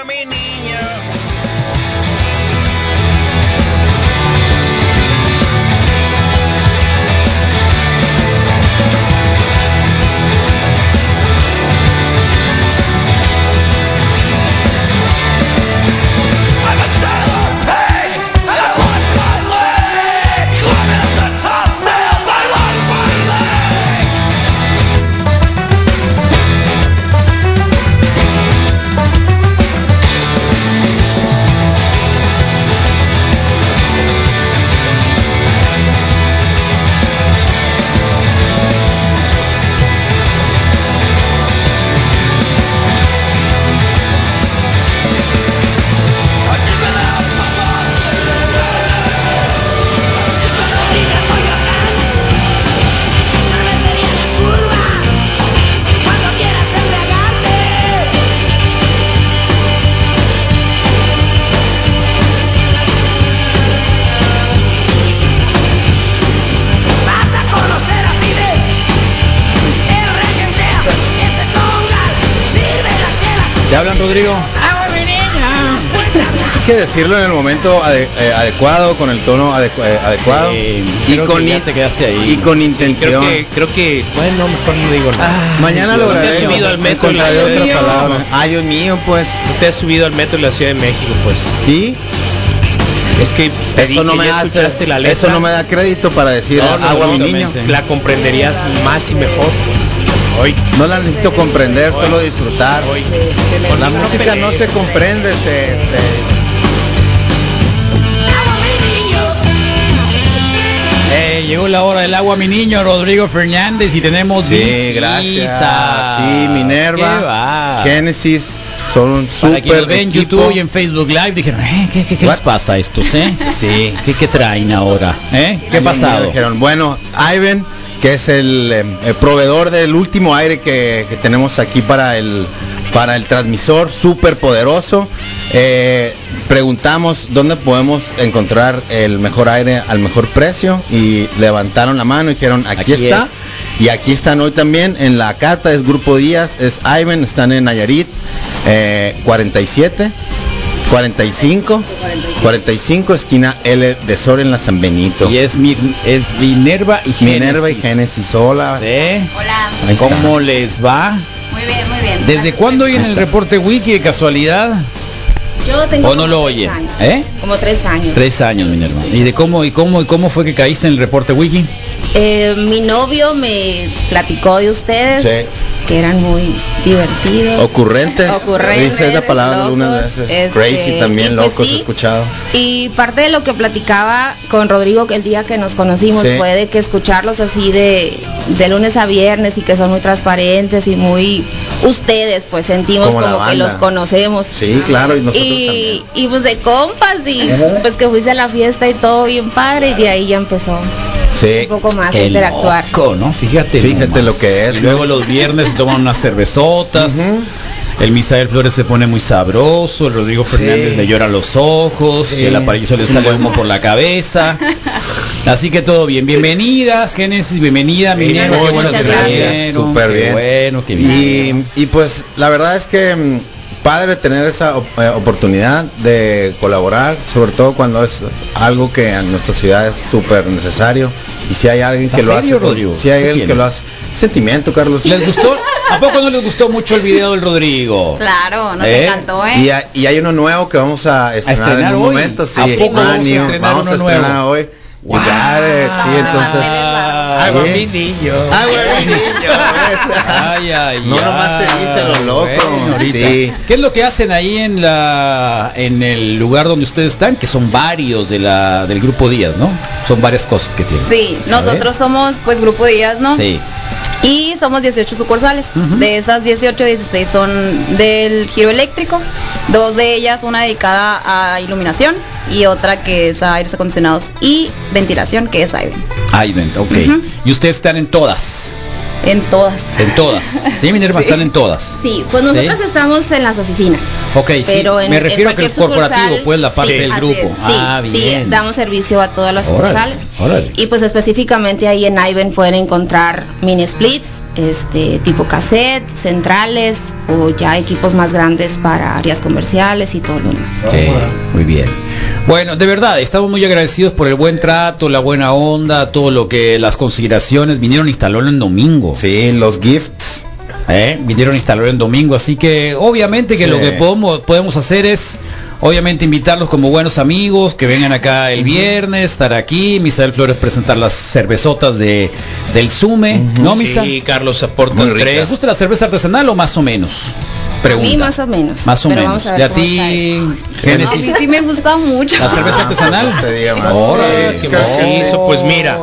Agua mi niño. Decirlo en el momento ade- eh, adecuado, con el tono adecu- eh, adecuado Sí, y con que ya in- te quedaste ahí. y con Sí, intención. creo que, creo que, bueno, mejor no digo nada. Mañana Dios, lograré ¿no te has subido al metro en la de otra palabra. Ay, Dios mío, pues. Te has subido al metro en la Ciudad de México, pues. ¿Y? Es que Eso no me hace, la letra. eso no me da crédito para decir No, no, agua no, mi niño. La comprenderías más y mejor, pues. Hoy. No la necesito comprender, solo disfrutar. Hoy. La música no se comprende, se, se- llegó la hora del agua, mi niño, Rodrigo Fernández, y tenemos Sí, visitas. gracias. Sí, ¿Qué Minerva, va? Genesis, son un Para super lo vean en equipo. YouTube y en Facebook Live, dijeron, eh, ¿qué, qué, qué les What? pasa a estos, eh? Sí. ¿Qué, qué traen ahora? ¿Eh? ¿Qué ha pasado? dijeron, bueno, Ivan, que es el, eh, el proveedor del último aire que, que tenemos aquí para el para el transmisor súper poderoso. Eh, preguntamos dónde podemos encontrar el mejor aire al mejor precio y levantaron la mano y dijeron aquí, Aquí está. es. Y aquí están hoy también en la cata, es Grupo Díaz, es Ivan, están en Nayarit, eh, 47, 45, 45, esquina L de Sol en la San Benito. Y es, mi, es Minerva y Génesis. Minerva y Génesis, hola. ¿Sí? Hola. ¿Cómo les va? muy bien, muy bien. ¿Desde cuándo oyen el reporte wiki de casualidad? Yo tengo ¿O no como lo tres oye? años. ¿Eh? Como tres años. Tres años, Minerva. ¿Y de cómo y cómo y cómo fue que caíste en el reporte wiki? Eh, mi novio me platicó de ustedes Sí. que eran muy divertidos. Ocurrentes. Ocurrentes, Dice la palabra locos, algunas veces. este, Crazy también, pues locos, sí. he escuchado. Y parte de lo que platicaba con Rodrigo que el día que nos conocimos Sí. fue de que escucharlos así de, de lunes a viernes y que son muy transparentes y muy ustedes, pues sentimos Como que los conocemos. Sí, claro, y nosotros y, también. y pues de compas y pues que fuiste a la fiesta y todo bien padre y de ahí ya empezó Sí. un poco más a Qué interactuar. loco, ¿no? Fíjate. Fíjate nomás. lo que es, luego los viernes se toman unas cervezotas. El Misael Flores se pone muy sabroso, el Rodrigo Sí. Fernández le llora los ojos, Sí. y el aparicio le sale humo por la cabeza. Así que todo bien. Bienvenidas, Génesis, bienvenida, qué Muchas bueno que vinieron, Súper bien. Bueno, qué bien. Y, y pues la verdad es que mm, padre tener esa eh, oportunidad de colaborar, sobre todo cuando es algo que en nuestra ciudad es súper necesario. Y si hay alguien que ¿Estás lo serio, hace, Rodrigo? si hay ¿Qué alguien que lo hace. Sentimiento, Carlos. ¿Les gustó? ¿A poco no les gustó mucho el video del Rodrigo? Claro, nos ¿Eh? encantó, ¿eh? Y, hay- y hay uno nuevo que vamos a estrenar, estrenar en un hoy? momento, sí. ¿A poco vamos a estrenar vamos a uno estrenar nuevo? hoy. You got it, sí, entonces. Agua mi niño. Agua mi niño. Ay, ay, No ay. nomás se dice lo loco. Bueno, ahorita. Sí. ¿Qué es lo que hacen ahí en la en el lugar donde ustedes están? Que son varios de la del grupo Díaz, ¿no? Son varias cosas que tienen. Sí, nosotros somos pues Grupo Díaz, ¿no? Sí. Y somos 18 sucursales. De esas 18, 16 son del giro eléctrico. Dos de ellas, una dedicada a iluminación y otra que es a aires acondicionados y ventilación, que es Iven. Ahí ven, ok. Ujú. Y ustedes están en todas. En todas. En todas. Sí, Minerva, Sí. están en todas. Sí, pues nosotros ¿Sí? estamos en las oficinas. Ok, sí. Pero en, Me en refiero a que el corporativo, pues la parte sí, del grupo. es. Sí, ah, sí, bien. damos servicio a todas las Órale, sucursales. órale. Y pues específicamente ahí en Iven pueden encontrar mini splits, este tipo cassette, centrales, o ya equipos más grandes para áreas comerciales y todo lo demás. Sí, muy bien. Bueno, de verdad, estamos muy agradecidos por el buen trato, la buena onda, todo lo que las consideraciones vinieron a instalarlo en domingo. Sí, los gifts. ¿eh? Vinieron a instalarlo en domingo, así que obviamente que Sí. lo que podemos, podemos hacer es obviamente invitarlos como buenos amigos, que vengan acá el viernes, estar aquí, Misael Flores presentar las cervezotas de del Sume, ¿no, Misa? Sí, Carlos aporta Muy ricas. ¿Te tres. gusta la cerveza artesanal o más o menos? Pregunta. A mí más o menos. Más o pero menos. vamos a ver ¿Y a ti, sale. A mí Génesis? sí me gusta mucho. ¿La cerveza artesanal? no se diga más. Órale, Sí, qué macizo, pues mira.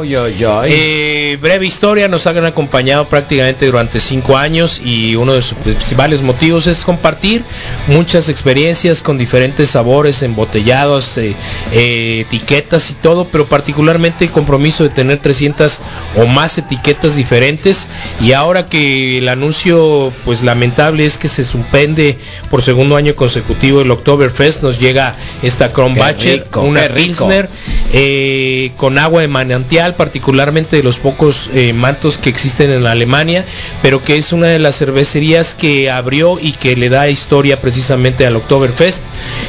Eh, breve historia, nos han acompañado prácticamente durante cinco años y uno de sus principales motivos es compartir muchas experiencias con diferentes sabores, embotellados, eh, eh, etiquetas y todo, pero particularmente el compromiso de tener 300 o más etiquetas diferentes. Y ahora que el anuncio pues lamentable es que se suspende por segundo año consecutivo el Oktoberfest, nos llega esta Kronbacher, una. Pilsner eh, con agua de manantial, particularmente de los pocos eh, mantos que existen en Alemania, pero que es una de las cervecerías que abrió y que le da historia precisamente al Oktoberfest,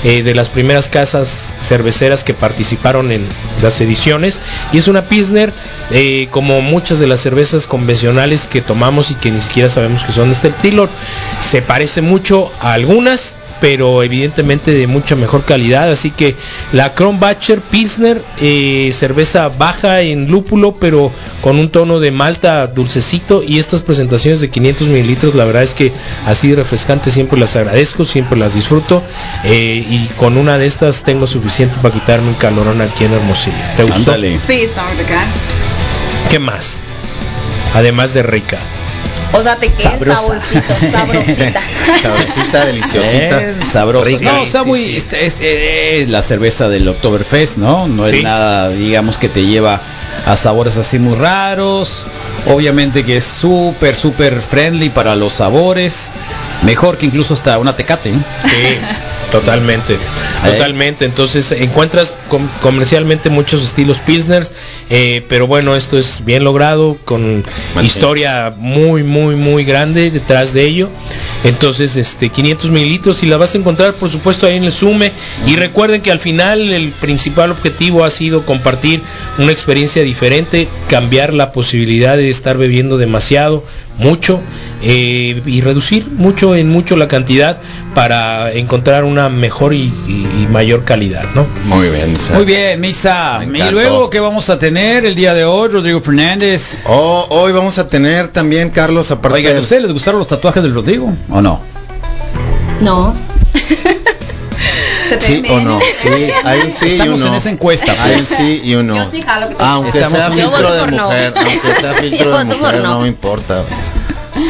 eh, de las primeras casas cerveceras que participaron en las ediciones, y es una Pilsner eh, como muchas de las cervezas convencionales que tomamos y que ni siquiera sabemos que son de este estilo, se parece mucho a algunas, pero evidentemente de mucha mejor calidad. Así que la Kronbacher Pilsner, eh, cerveza baja en lúpulo, pero con un tono de malta dulcecito. Y estas presentaciones de 500 mililitros, la verdad es que así de refrescante siempre las agradezco, siempre las disfruto. eh, y con una de estas tengo suficiente para quitarme un calorón aquí en Hermosillo. ¿Te gustó? Sí, está muy rica. ¿Qué más? Además de rica. O sea, te queda Sabrosa. saborcito, sabrosita. Sabrosita, deliciosita. Eh, sabrosa. Rica. No, está Sí, muy. sí. este- este, es la cerveza del Oktoberfest, ¿no? No Sí. es nada, digamos, que te lleva a sabores así muy raros. Obviamente que es súper, súper friendly para los sabores. Mejor que incluso hasta una tecate. ¿eh? Sí, totalmente, totalmente. Entonces encuentras com- comercialmente muchos estilos pilsners, eh, pero bueno, esto es bien logrado con historia muy, muy, muy grande detrás de ello. Entonces, este 500 mililitros y la vas a encontrar, por supuesto, ahí en el Sume. Y recuerden que al final el principal objetivo ha sido compartir una experiencia diferente, cambiar la posibilidad de estar bebiendo demasiado, mucho eh, y reducir mucho en mucho la cantidad para encontrar una mejor y, y- y mayor calidad, ¿no? Muy bien. Isa. Muy bien, Misa. Y luego, ¿qué vamos a tener el día de hoy, Rodrigo Fernández? Oh, hoy vamos a tener también, Carlos, aparte Oigan, ¿a ustedes les gustaron los tatuajes del Rodrigo o no? No. ¿Sí o no? Sí, hay un sí y Estamos un no. en esa encuesta. Hay un pues. sí y un no. Yo sí jalo que te- Aunque sea filtro de mujer, aunque sea filtro de mujer, no. me importa.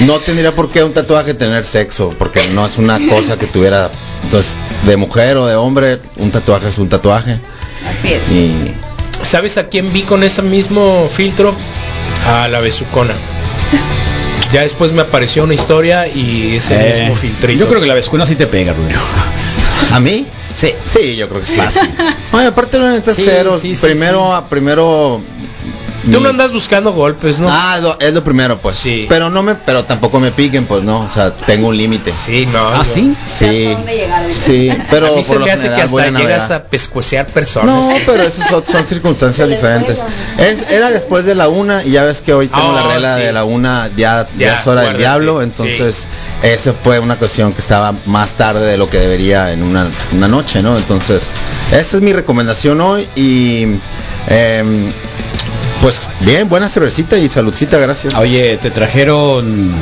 No tendría por qué un tatuaje tener sexo, porque no es una cosa que tuviera, entonces, de mujer o de hombre, un tatuaje es un tatuaje. Así es. Y ¿Sabes a quién vi con ese mismo filtro? A la besucona. Ya después me apareció una historia y ese Eh, mismo filtrito. yo creo que la vescuna sí te pega, Rodrigo. ¿A mí? Sí. Sí, yo creo que sí. Fácil. Oye, aparte lo necesitas Sí, cero. sí, sí, primero, primero. Tú no andas buscando golpes, ¿no? Ah, lo- es lo primero, pues. Sí. Pero no me, pero tampoco me piquen, pues no. O sea, tengo un límite. Sí, no. ¿Ah, yo- sí? Sí. ¿Hasta dónde llegar ahorita? Sí, pero a mí se por lo me hace que general hasta llegas a pescuecear personas. No, pero esas son, son circunstancias diferentes. Es, era después de la una y ya ves que hoy tengo la Oh, regla sí. de la una, ya, ya, Ya, es hora del diablo, entonces esa fue una cuestión que estaba más tarde de lo que debería en una, una noche, ¿no? Entonces, esa es mi recomendación hoy y em, pues bien, buena cervecita y saludcita, gracias. Oye, te trajeron,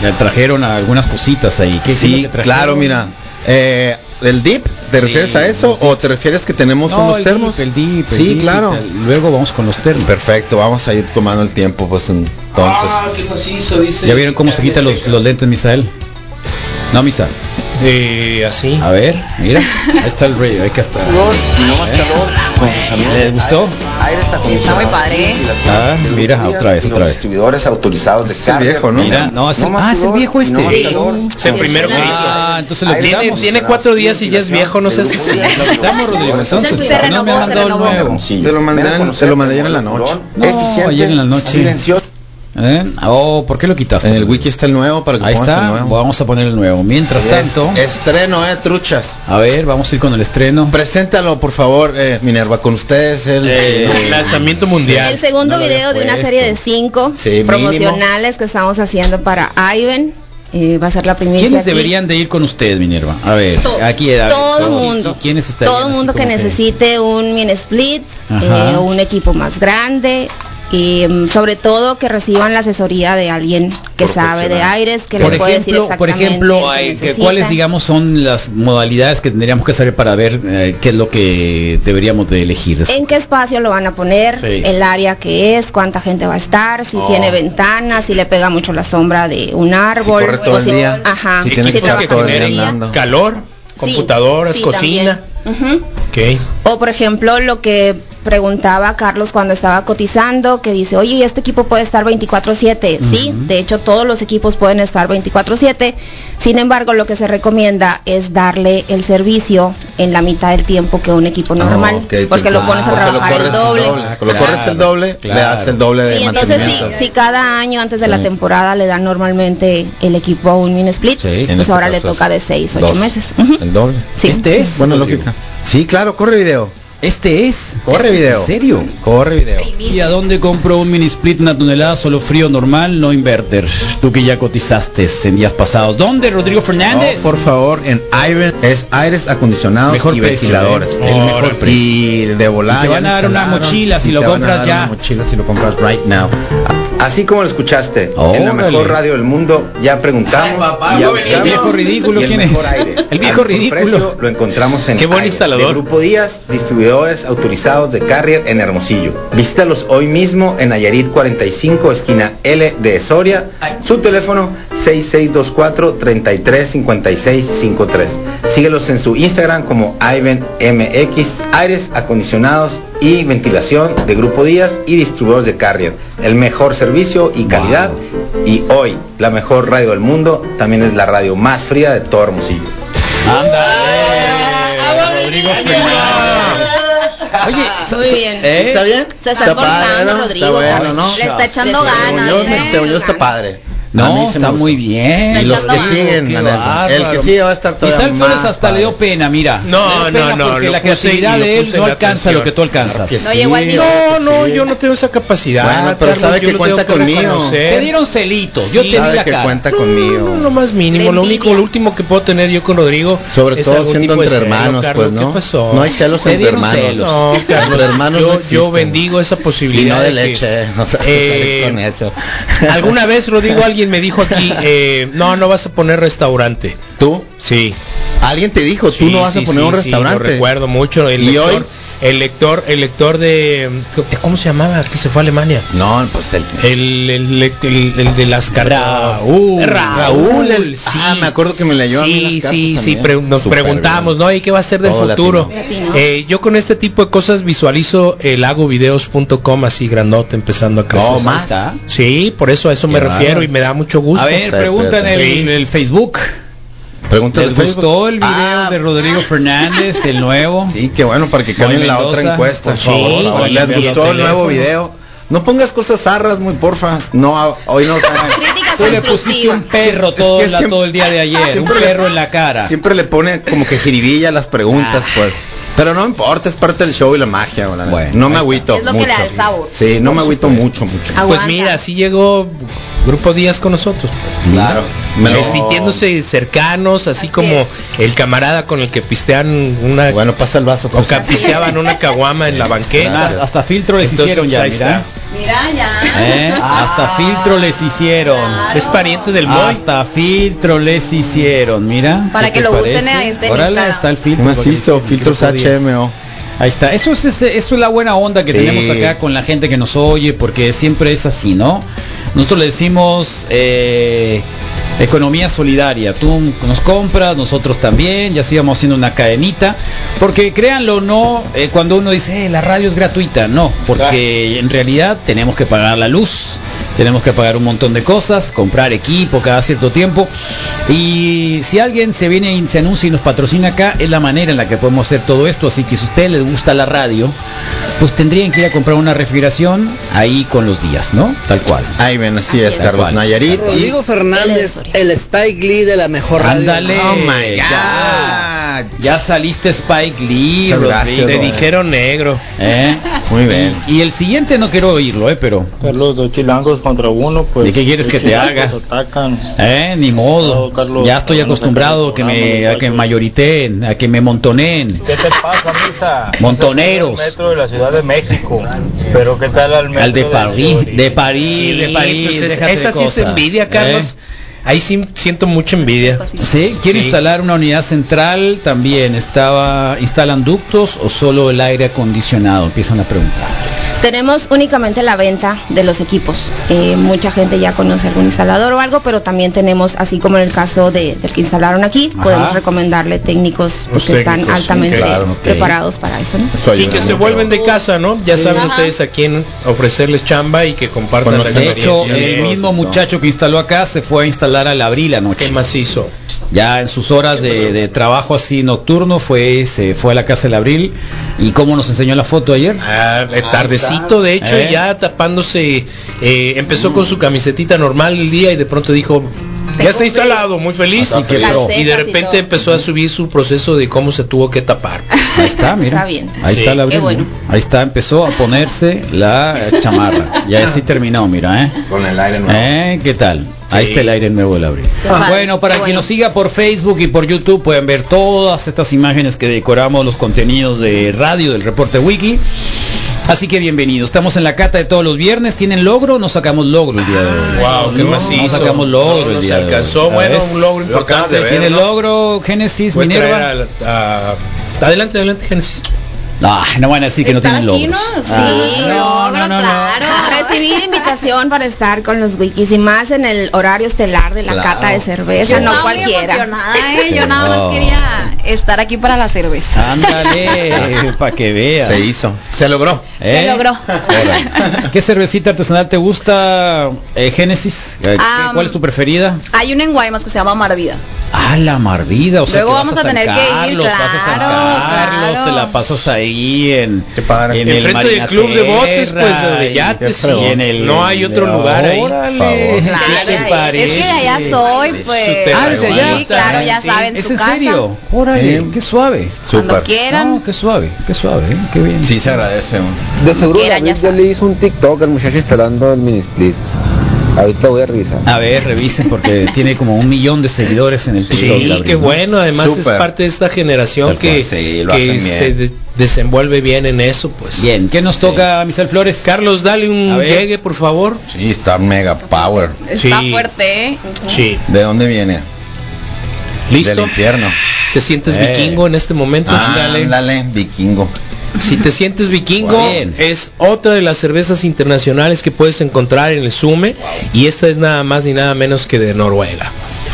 te trajeron algunas cositas ahí. ¿Qué Sí, que trajeron? claro, mira. Eh, ¿El dip? ¿Te Sí, refieres a eso? ¿O te refieres que tenemos No, unos el termos? dip, el dip, el sí, dip claro. Luego vamos con los termos. Perfecto, vamos a ir tomando el tiempo, pues entonces. Ah, qué macizo, dice. ¿Ya vieron cómo se quitan los, los lentes, Misael? No, Misael. Eh, así. A ver, mira. Ahí está el rey, hay que estar. no más calor con sus amigos. ¿Les gustó? Aires acondicionados. muy padre, ¿eh? Ah, mira, otra vez, otra vez. distribuidores autorizados de Es el carga. viejo, ¿no? Mira, no, es el- más ah, es el viejo no este. calor. Es el primero que hizo. Ah, entonces lo Aire Tiene, quitamos. tiene cuatro días y ya es viejo, no sé si sí. Lo quitamos, Rodrigo, entonces. Se no me han se mandado el nuevo. Te lo mandé te lo mandé ayer en la noche. No, eficiente, ayer en la noche. silencioso. ¿Eh? Oh, ¿por qué lo quitaste? En el wiki está el nuevo para que Ahí pongas el está, nuevo. vamos a poner el nuevo. Mientras Es- tanto, estreno, eh, truchas. a ver, vamos a ir con el estreno. Preséntalo, por favor, eh, Minerva, con ustedes el Eh, lanzamiento mundial. El segundo no video de una serie de cinco Sí, promocionales que estamos haciendo para Ivan. Eh, va a ser la primicia. ¿Quiénes aquí. deberían de ir con usted, Minerva? A ver, To- aquí a ver, todo el todos. mundo. ¿Quiénes Todo el mundo que necesite un mini split, eh, un equipo más grande. Y mm, sobre todo que reciban la asesoría de alguien que sabe de aires, que por les puede decir ejemplo, por exactamente ejemplo, hay- que-. ¿cuáles digamos son las modalidades que tendríamos que saber para ver eh, qué es lo que deberíamos de elegir? en qué espacio lo van a poner, Sí. el área que es, cuánta gente va a estar, si Oh. tiene ventanas, si le pega mucho la sombra de un árbol, corre todo el si- día, ajá, si si, tiene que andando. calor, computadoras, sí, cocina. Ok. O por ejemplo lo que preguntaba Carlos cuando estaba cotizando, que dice, oye, ¿y este equipo puede estar 24/7? Sí, de hecho todos los equipos pueden estar 24/7. Sin embargo, lo que se recomienda es darle el servicio en la mitad del tiempo que un equipo normal, ok, porque lo pones a porque lo trabajar el doble. Lo corres el doble, le claro. das el doble de Y entonces si, si cada año antes de la Sí. temporada le dan normalmente el equipo un mini split, Sí. Pues este ahora le toca de 6, 8 dos. meses. El doble. Sí. Este es. Buena lógica. Sí, claro, corre video. Este es. Corre video. ¿En serio? Corre video. ¿Y a dónde compro un mini split, una tonelada, solo frío normal, no inverter? Tú que ya cotizaste en días pasados. ¿Dónde, Rodrigo Fernández? No, por favor, en Ivan es aires acondicionados Mejor y precio, ventiladores. ¿eh? El mejor precio. Y de volar. Y te van a dar una mochila si lo compras ya. mochila si lo compras right now. Así como lo escuchaste, en la mejor radio del mundo, ya preguntamos. Ay, papá, ya no buscamos, venía. El viejo ridículo, el ¿quién mejor es? aire. El viejo ridículo. precio lo encontramos en Qué buen Aire, instalador. de Grupo Díaz, autorizados de Carrier en Hermosillo. Visítalos hoy mismo en Nayarit 45, esquina L de Soria. Su teléfono 6624-335653. Síguelos en su Instagram como Ivan MX, aires acondicionados y ventilación de Grupo Díaz y distribuidores de Carrier. El mejor servicio y calidad. Y hoy, la mejor radio del mundo, también es la radio más fría de todo Hermosillo. Rodrigo Oye, Muy bien. ¿eh? ¿Está bien? Se está esforzando, Rodrigo. Está bueno, ¿no? Le está echando Según ganas. yo, ¿eh? según yo está padre. A No, está muy bien. Y los que siguen, el que sigue va a estar todavía Isabel Flores más hasta le dio pena, mira. No, no, no, Porque la creatividad y de él no alcanza lo que tú alcanzas. Claro que No. No, no, yo no tengo esa capacidad. Bueno, pero Carlos, sabe que lo cuenta conmigo. Te dieron celitos. Yo te la que cara. cuenta No, conmigo. lo más mínimo, lo único, lo último que puedo tener yo con Rodrigo. Sobre todo siendo entre hermanos, pues, ¿no? No hay celos entre hermanos. No, Carlos, Entre hermanos yo, no bendigo esa Y posibilidad. no de leche, no te Eh, con eso. Alguna vez, Rodrigo, alguien me dijo aquí, eh, no, no vas a poner restaurante. ¿Tú? Sí. Alguien te dijo, tú Sí, no vas a poner sí, un restaurante. lo recuerdo mucho. El ¿Y lector, hoy? El lector, el lector de, ¿cómo se llamaba? Que se fue a Alemania. No, pues el El, el, el- el de las cartas. Raúl. Raúl, el- sí. ah, me acuerdo que me leyó a mí Sí, las cartas sí, sí, pre- nos Súper preguntamos, bien. ¿no? ¿Y qué va a ser del Todo futuro? Eh, yo con este tipo de cosas visualizo el hagovideos.com así grandote empezando a crecer. No, Ahí más. está. Sí, por eso a eso Qué me refiero y me da mucho gusto. A ver, Sí, pregunta en el, sí. el Facebook. Preguntas ¿Les de gustó el video Ah, de Rodrigo Fernández, el nuevo? Sí, qué bueno para que cambien la otra encuesta. por favor, Sí, para ¿Les gustó el nuevo video? No pongas cosas zarras, muy porfa. No, a- hoy no. Tú le pusiste un perro Es que todo, la- siempre- todo el día de ayer, un siempre le- perro en la cara. Siempre le pone como que jiribilla las preguntas, Ah. pues. Pero no importa, es parte del show y la magia. la. Bueno, no me agüito. Es lo que mucho. le da el sabor. Sí, no Por me agüito supuesto. mucho, mucho. Aguanta. Pues mira, así llegó Grupo Díaz con nosotros. Pues. Claro. Sintiéndose cercanos, así Así como es. el camarada con el que pistean una Bueno, pasa el vaso. o pues. que pisteaban una caguama en la banqueta. Más, hasta filtro les Entonces, hicieron ya, ahí mira. Mira ya. ¿Eh? Hasta filtro les hicieron. Es pariente del Moy. Hasta filtro les hicieron, mira. Para ¿Qué que lo busquen parece? ahí, este Órale, está el filtro. Macizo, filtros. HMO. Ahí está. Eso es, ese- eso es la buena onda que Sí. tenemos acá con la gente que nos oye, porque siempre es así, ¿no? Nosotros le decimos eh, economía solidaria. Tú nos compras, nosotros también, ya así vamos haciendo una cadenita. Porque créanlo o no, eh, cuando uno dice, "Eh, la radio es gratuita, no, porque en realidad tenemos que pagar la luz. Tenemos que pagar un montón de cosas, comprar equipo cada cierto tiempo. Y si alguien se viene y se anuncia y nos patrocina acá, es la manera en la que podemos hacer todo esto. Así que si a usted le gusta la radio, pues tendrían que ir a comprar una refrigeración ahí con los días, ¿no? Tal cual. Ahí ven, así es, Tal Carlos cual. Nayarit. Rodrigo Fernández, el Spike Lee de la mejor radio. Ándale. Oh my Ya, Ya saliste Spike Lee, Muchas gracias. Te dijeron negro. ¿Eh? Muy bien. Y, y el siguiente no quiero oírlo, ¿eh? Pero, Carlos, dos chilangos contra uno, pues. ¿De qué quieres que te haga? Atacan. ¿eh? Ni modo. No, Carlos, ya estoy no acostumbrado que me, a que me mayoriten, a que me montoneen. ¿Qué te pasa, Misa? Montoneros. Es metro de la Ciudad de México. Pero ¿qué tal al metro Al de París, de París, de Sí, París. pues es- déjate esa de sí es envidia, Carlos. ¿eh? Ahí sí siento mucha envidia. Sí, quiere Sí. instalar una unidad central también. Estaba, instalan ductos o solo el aire acondicionado. Empiezan a preguntar. Tenemos únicamente la venta de los equipos. Eh, mucha gente ya conoce algún instalador o algo, pero también tenemos, así como en el caso de, del que instalaron aquí, Ajá. podemos recomendarle técnicos Los que están altamente claro, preparados para eso. ¿no? Eso Y que se mucho. vuelven de casa, ¿no? Ya saben Ajá. ustedes a quién ofrecerles chamba y que compartan la Conocer. De hecho, experiencia. el mismo muchacho que instaló acá se fue a instalar al abril anoche. ¿Qué más hizo? Ya en sus horas de, de trabajo así nocturno fue se fue a la casa del abril y cómo nos enseñó la foto ayer. Ah, de hecho, ¿Eh? ya tapándose, eh, empezó con su camisetita normal el día y de pronto dijo, ya está instalado, muy feliz. Que Y de y repente empezó a subir su proceso de cómo se tuvo que tapar. Ahí está, mira. Está bien. Ahí Sí. está el abril. Qué bueno. Ahí está, empezó a ponerse la chamarra. Ya así terminó, mira, ¿eh? Con el aire nuevo. ¿Eh? ¿Qué tal? Ahí está el aire nuevo del abril. Bueno, para qué quien bueno. nos siga por Facebook y por YouTube pueden ver todas estas imágenes que decoramos los contenidos de radio del reporte wiki. Así que bienvenidos. Estamos en la cata de todos los viernes. ¿Tienen logro? No sacamos logro el día de hoy. Wow, qué No, macizo. No sacamos logro No el nos día de hoy. alcanzó, bueno, ¿Sabes? un logro importante. ver. ¿Tiene ¿no? logro Génesis Minerva? a- a- Adelante, adelante, Génesis. No, no van a decir que no tienen aquí, logros. ¿no? Ah, Sí, no, no, logro, no, no. claro. Recibí la invitación para estar con los wikis y más en el horario estelar de la Claro. cata de cerveza, Yo no cualquiera. emocionada, ¿eh? Yo nada No. más quería estar aquí para la cerveza. Ándale, para que veas. Se hizo. Se logró. ¿Eh? Se logró. ¿Qué cervecita artesanal te gusta, eh, Génesis? Eh, Ah, ¿Cuál es tu preferida? Hay una en Guaymas que se llama Marvida. Ah, la Marvida, o sea, Luego vamos a San tener que ir, Carlos, vas a San claro, Carlos, claro. te la pasas ahí en, Qué padre. en el Enfrente del club de botes, pues, de y- yates, y en el, no hay otro lugar ahí. Órale, Por ¿qué Claro, es que de allá soy, pues. Ah, ¿desde allá? Sí, claro, ya Sí. saben ¿Es en casa. serio? Órale, Sí. qué suave. Cuando Súper. quieran. No, qué suave, qué suave, ¿eh? qué bien. Sí se agradece. De seguro ya le hizo un TikTok al muchacho instalando el mini split. Ahorita voy a revisar. A ver, revisen porque tiene como un millón de seguidores en el TikTok. Sí, Gabriel, qué ¿no? bueno. Además es parte de esta generación que, sí, que se de- desenvuelve bien en eso, pues. Bien, ¿qué nos toca, Michelle Flores? Carlos, dale un llegue, por favor. Sí, está mega power. Está Sí. fuerte, ¿eh? Sí. ¿De dónde viene? ¿Listo? Del infierno. ¿Te sientes Eh. vikingo en este momento? Ándale, Ándale, vikingo. Si te sientes vikingo, es otra de las cervezas internacionales que puedes encontrar en el Sume y esta es nada más ni nada menos que de Noruega.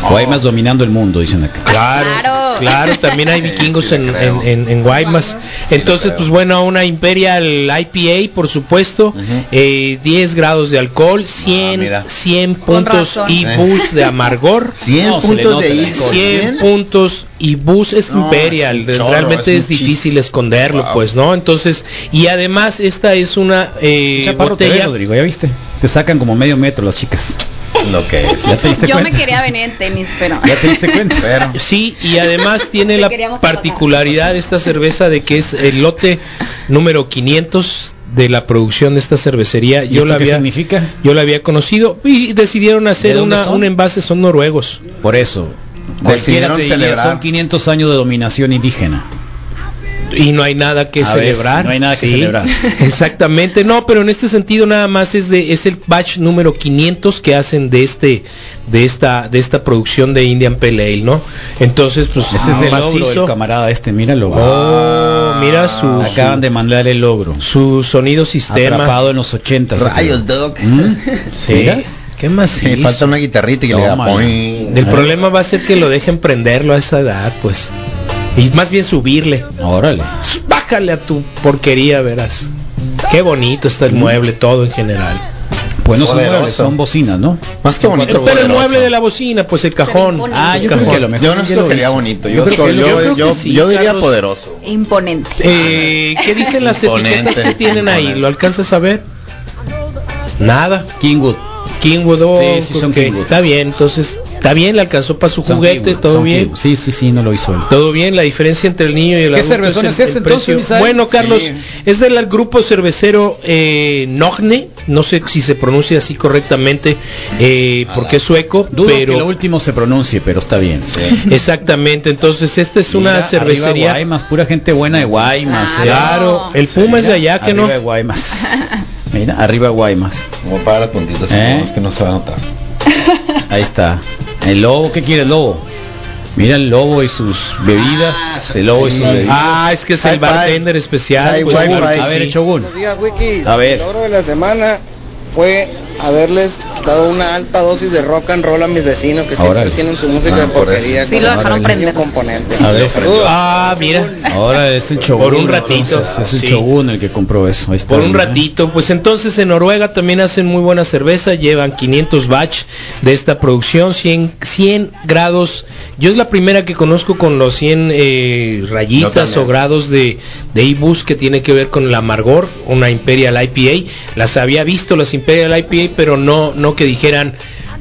Guaymas dominando el mundo, dicen acá. Claro, Claro. claro, también hay vikingos sí en, en, en- en Guaymas. Sí Entonces, pues bueno, una Imperial IPA, por supuesto, Ujú. eh, 10 grados de alcohol, 100, mira. 100 Con puntos y bus de amargor. 100 No, se le puntos nota de ICO. 100 puntos y bus es No, imperial, es un chorro, realmente es difícil esconderlo, Wow. pues, ¿no? Entonces, y además esta es una eh, ves, botella Rodrigo, ¿ya viste? Te sacan como medio metro las chicas. Lo que es. ¿Ya te diste Yo me quería venir en tenis, pero. ¿Ya te diste cuenta? Pero, Sí, y además tiene la particularidad de esta cerveza de que es el lote número 500 de la producción de esta cervecería. ¿Y Yo esto la qué había significa? yo la había conocido y decidieron hacer ¿De dónde una, un envase, son noruegos. Por eso. Cualquiera Decidieron te diría, celebrar. son 500 años de dominación indígena. Y no hay nada que A celebrar. no hay nada que Sí, celebrar. Exactamente, no, pero en este sentido nada más es de es el batch número 500 que hacen de este de esta de esta producción de Indian Pale Ale, ¿no? Entonces, pues Ese es el logro del camarada este, míralo. Oh, mira su Acaban su, de mandar el logro. su sonido sistema. Atrapado en los 80. rayos, Doc. Sí. Mira. ¿Qué más? Sí, falta una guitarrita y que le diga Tómala. poing. El problema va a ser que lo dejen prenderlo a esa edad, pues. Y más bien subirle. Órale. Bájale a tu porquería, verás. Qué bonito está el mueble, todo en general. Pues no son Poderoso. muebles, son bocinas, ¿no? Más que bonito. Pero el mueble de la bocina, pues el cajón. Ah, El yo creo cajón. que lo mejor Yo no lo escogería hizo. bonito. Yo Yo, que lo- yo, yo sí, diría Carlos. poderoso. imponente. Eh, ¿Qué dicen las Imponente, etiquetas que tienen ahí? ¿Lo alcanzas a ver? Nada. Kingwood. Kingwood, oh, Sí, sí, son ok, Kingwood. Está bien, entonces, está bien, le alcanzó para su Son juguete, todo bien. Sí, sí, sí, no lo hizo él. Todo bien, la diferencia entre el niño y el ¿Qué adulto cervezón el- es ese el entonces? Bueno, Carlos, Sí. es del grupo cervecero eh, Nogne, no sé si se pronuncia así correctamente, eh, porque es sueco, Dudo pero que lo último se pronuncie, pero está bien. exactamente, entonces esta es una cervecería. arriba Guaymas, pura gente buena de Guaymas. Ah, eh. Claro, el Puma es de allá, que no. Arriba de Guaymas. Mira, arriba Guaymas. Como para las puntitas, ¿Eh? no, es que no se va a notar. Ahí está. El lobo, ¿qué quiere el lobo? Mira el lobo y sus bebidas. el lobo y sus bebidas. Ah, es que es el bartender especial. Pues, A ver, sí. Chogun. Buenos días, Wikis. A ver. El logro de la semana fue haberles dado una alta dosis de rock and roll a mis vecinos que siempre Órale. tienen su música Ah, de por porquería. Sí, lo con dejaron un prender. componente. A ver. Ah, mira. Ahora es el Chogun. Por un ratito, entonces, es el sí. El que compró eso. Ahí está. Por un mira. ratito, pues entonces en Noruega también hacen muy buena cerveza, llevan 500 batch de esta producción, 100, 100 grados. Yo es la primera que conozco con los 100 eh, rayitas o grados de, de IBUS que tiene que ver con el amargor, una Imperial IPA. Las había visto las Imperial IPA, pero no, no que dijeran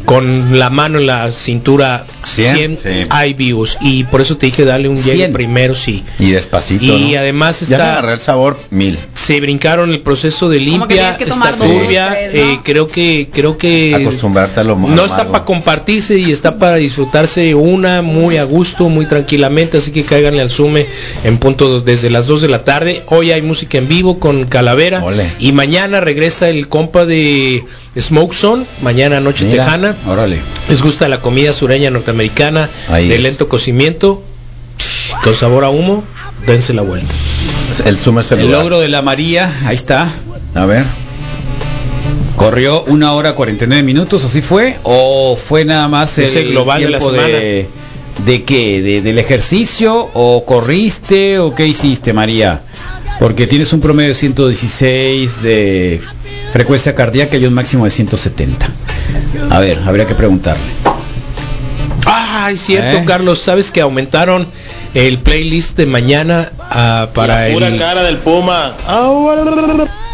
con la mano en la cintura 100, 100, sí. IBUs. Y por eso te dije darle un llegue 100. primero, sí. Y despacito, Y ¿no? además Ya está agarré el sabor mil. se brincaron el proceso de que limpia, que está turbia, ¿no? eh, creo que creo que Acostumbrarte a lo no amargo. está para compartirse y está para disfrutarse una muy a gusto, muy tranquilamente, así que cáiganle al sume en punto desde las 2 de la tarde. Hoy hay música en vivo con Calavera Ole. y mañana regresa el compa de Smoke Zone, mañana noche Mira. tejana. Órale. Les gusta la comida sureña norteamericana Ahí de es. lento cocimiento con sabor a humo, dense la vuelta. El el El lugar. logro de la María, ahí está. A ver. Corrió una hora 49 minutos, ¿así fue? ¿O fue nada más el, el global de la tiempo de, de qué? ¿De- ¿Del ejercicio? ¿O corriste? ¿O qué hiciste, María? Porque tienes un promedio de 116 de frecuencia cardíaca y un máximo de 170. A ver, habría que preguntarle. Ah, es cierto, ¿Eh? Carlos. Sabes que aumentaron el playlist de mañana ah, para el cara del Puma.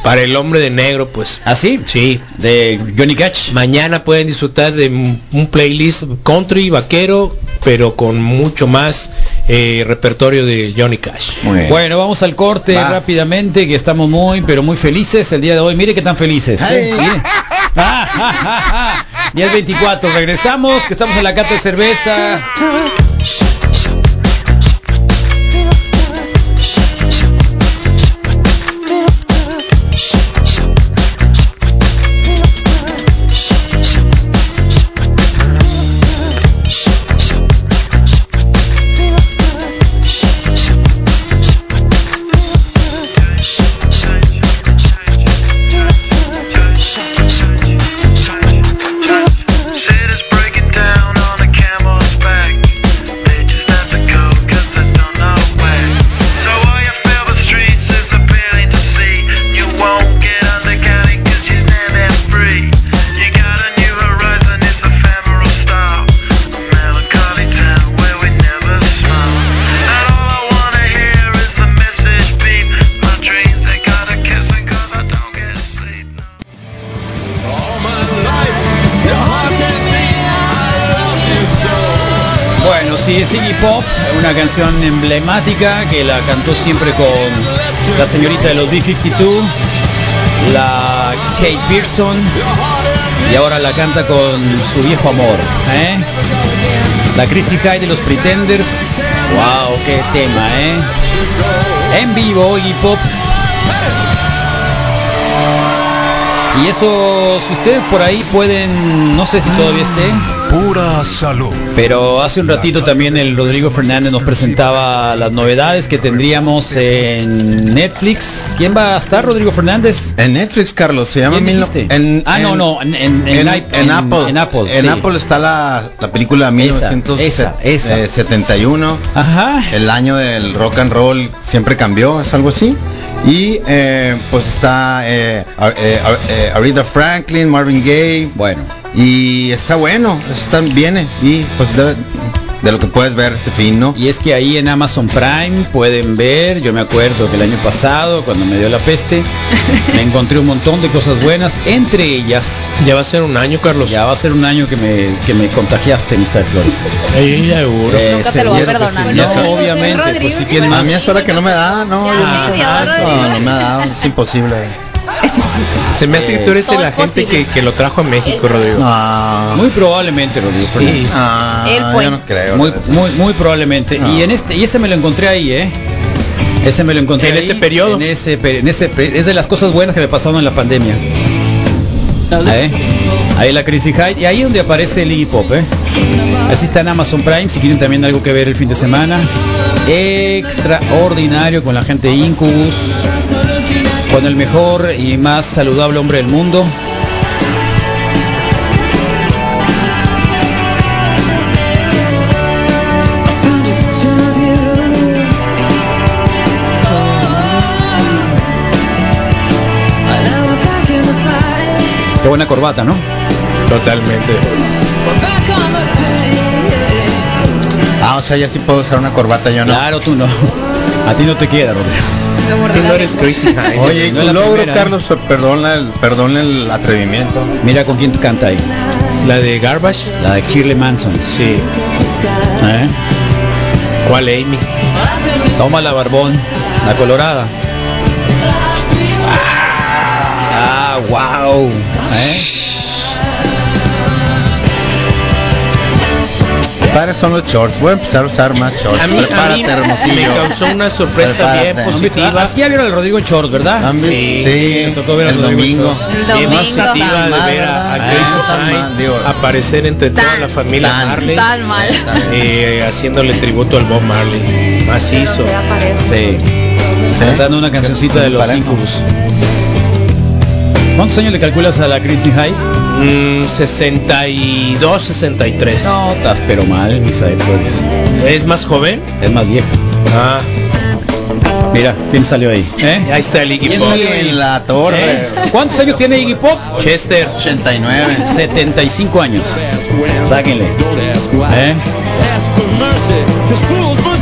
Para el hombre de negro, pues. ¿Ah, sí? Sí. De Johnny Cash. Mañana pueden disfrutar de un playlist country vaquero, pero con mucho más eh, repertorio de Johnny Cash. Muy bien. Bueno, vamos al corte Va. rápidamente, que estamos muy, pero muy felices el día de hoy. Mire qué tan felices. ¿eh? Ah, ja, ja, ja. 10.24, regresamos, que estamos en la cata de cerveza. Emblemática que la cantó siempre con la señorita de los B-52, la Kate Pearson, y ahora la canta con su viejo amor, ¿eh? La Chrissy High de los Pretenders, wow, qué tema, ¿eh? En vivo, Iggy Pop. Y eso, si ustedes por ahí pueden, no sé si todavía esté, Pura salud. pero hace un ratito también el Rodrigo Fernández nos presentaba las novedades que tendríamos en Netflix. ¿Quién va a estar, Rodrigo Fernández? En Netflix, Carlos, se llama ¿Quién mil- en- Ah, no, en- no, en, en, en En, Apple. En Apple, En sí. Apple está la, la película Esa, esa, esa. 1971. Ajá. El año del rock and roll siempre cambió, es algo así. Y eh, pues está eh, Ar- eh, Ar- eh, Aretha Franklin, Marvin Gaye. Bueno. Y está bueno, está, viene y pues de, de lo que puedes ver este fin, ¿no? Y es que ahí en Amazon Prime pueden ver, yo me acuerdo que el año pasado, cuando me dio la peste, me encontré un montón de cosas buenas, entre ellas, Ya va a ser un año, Carlos. ya va a ser un año que me, que me contagiaste, Mr. Flores. Ahí, seguro. Eh, Nunca te lo voy a seguro que perdonar. sí. No, No, obviamente, Rodrigo, pues si A más. mí es hora que no me da, no, Ya, yo- ya, eso, Rodrigo. no me ha dado, es imposible. Se me hace que tú eres el es agente que, que lo trajo a México, Rodrigo. No, Muy probablemente, Rodrigo. Fernández. Ah, Él fue. yo no creo. Muy, muy, muy probablemente. No. Y en este, y ese me lo encontré ahí, ¿eh? Ese me lo encontré ¿En ahí, ese periodo? En ese, en ese es de las cosas buenas que me pasaron en la pandemia. ¿Eh? Ahí la Crazy High y ahí donde aparece el Iggy Pop, ¿eh? Así está en Amazon Prime, si quieren también algo que ver el fin de semana. Extraordinario con la gente de Incubus, con el mejor y más saludable hombre del mundo. Qué buena corbata, ¿no? Totalmente. Ah, o sea, ya sí puedo usar una corbata, yo no. Claro, tú no. A ti no te queda, Rodrigo. Tú no eres Crazy High. Oye, No tu logro, primera, ¿eh? Carlos, perdona el, perdona el atrevimiento. Mira con quién canta ahí. La de Garbage. La de Shirley Manson. Sí. ¿Eh? ¿Cuál Amy? Toma la barbón, la colorada. Ah, wow. ¿Eh? Padres son los shorts. Voy a empezar a usar más shorts. A mí, a mí me causó una sorpresa bien Prepárate. positiva. Así ya vieron el Rodrigo en short, ¿verdad? ¿Han vi- Sí, Sí, me tocó ver a el Rodrigo domingo. El Bien domingo. positiva de mal, ver a, a. Crazy Ah, digo. aparecer entre toda Tan, la familia tan, Marley, Tan mal. eh, haciéndole tributo al Bob Marley. Macizo. Sí. ¿Sí? Cantando una cancioncita de los. Incubus. ¿Cuántos años le calculas a la Crazy High? Mm, 62, 63. No, estás pero mal, Misael Flores. ¿Es más joven? Es más vieja. Ah, Mira, ¿quién salió ahí? ¿Eh? ahí está el Iggy ¿Quién Pop. salió en la torre? ¿Eh? ¿Cuántos años tiene Iggy Pop? Chester. 89. 75 años. Sáquenle. ¿Eh?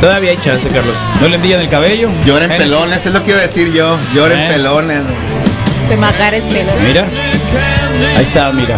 Todavía hay chance, Carlos. ¿No le envían el cabello? Lloren Genesis. pelones, es lo que iba a decir yo. Lloren ¿Eh? pelones. De matar es pelo. Mira. Ahí está, mira.